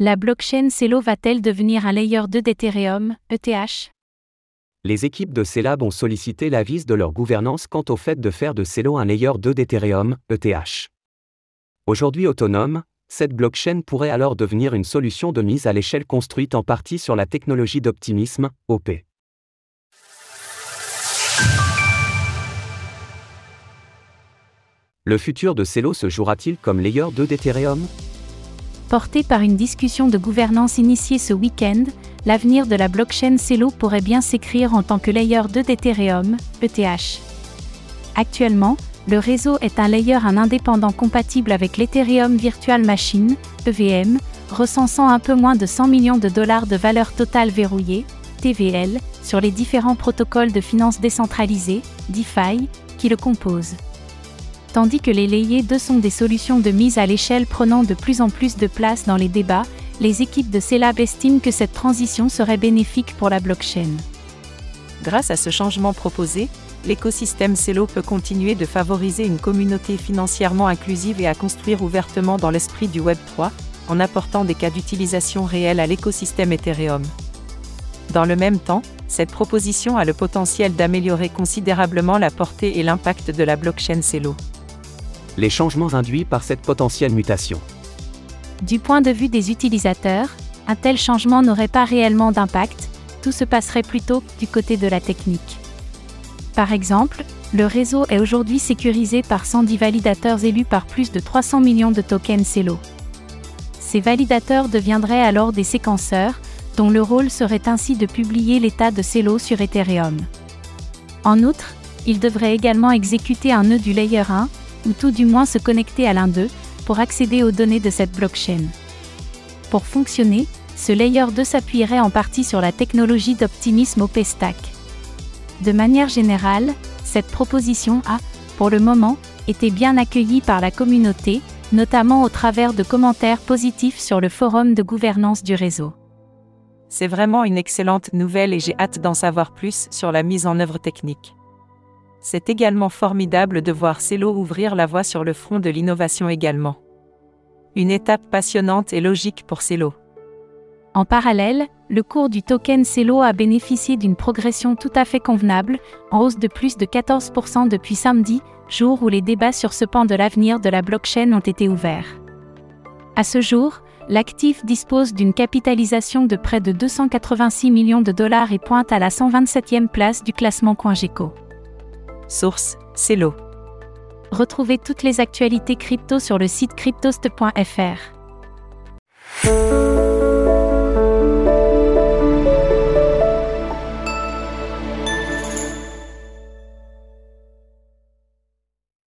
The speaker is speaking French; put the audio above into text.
La blockchain Celo va-t-elle devenir un layer 2 d'Ethereum, ETH Les équipes de Celab ont sollicité l'avis de leur gouvernance quant au fait de faire de Celo un layer 2 d'Ethereum, ETH. Aujourd'hui autonome, cette blockchain pourrait alors devenir une solution de mise à l'échelle construite en partie sur la technologie d'optimisme, OP. Le futur de Celo se jouera-t-il comme layer 2 d'Ethereum? Porté par une discussion de gouvernance initiée ce week-end, l'avenir de la blockchain Celo pourrait bien s'écrire en tant que layer 2 d'Ethereum, ETH. Actuellement, le réseau est un layer un indépendant compatible avec l'Ethereum Virtual Machine, EVM, recensant un peu moins de 100 millions de dollars de valeur totale verrouillée, TVL, sur les différents protocoles de finances décentralisées, DeFi, qui le composent. Tandis que les layers 2 sont des solutions de mise à l'échelle prenant de plus en plus de place dans les débats, les équipes de Celab estiment que cette transition serait bénéfique pour la blockchain. Grâce à ce changement proposé, l'écosystème Celo peut continuer de favoriser une communauté financièrement inclusive et à construire ouvertement dans l'esprit du Web 3, en apportant des cas d'utilisation réels à l'écosystème Ethereum. Dans le même temps, cette proposition a le potentiel d'améliorer considérablement la portée et l'impact de la blockchain Celo. Les changements induits par cette potentielle mutation. Du point de vue des utilisateurs, un tel changement n'aurait pas réellement d'impact, tout se passerait plutôt du côté de la technique. Par exemple, le réseau est aujourd'hui sécurisé par 110 validateurs élus par plus de 300 millions de tokens Celo. Ces validateurs deviendraient alors des séquenceurs, dont le rôle serait ainsi de publier l'état de Celo sur Ethereum. En outre, ils devraient également exécuter un nœud du layer 1, ou tout du moins se connecter à l'un d'eux, pour accéder aux données de cette blockchain. Pour fonctionner, ce layer 2 s'appuierait en partie sur la technologie d'optimisme OP-Stack. De manière générale, cette proposition a, pour le moment, été bien accueillie par la communauté, notamment au travers de commentaires positifs sur le forum de gouvernance du réseau. C'est vraiment une excellente nouvelle et j'ai hâte d'en savoir plus sur la mise en œuvre technique. C'est également formidable de voir Celo ouvrir la voie sur le front de l'innovation également. Une étape passionnante et logique pour Celo. En parallèle, le cours du token Celo a bénéficié d'une progression tout à fait convenable, en hausse de plus de 14% depuis samedi, jour où les débats sur ce pan de l'avenir de la blockchain ont été ouverts. À ce jour, l'actif dispose d'une capitalisation de près de 286 millions de dollars et pointe à la 127e place du classement CoinGecko. Source Celo. Retrouvez toutes les actualités crypto sur le site cryptost.fr.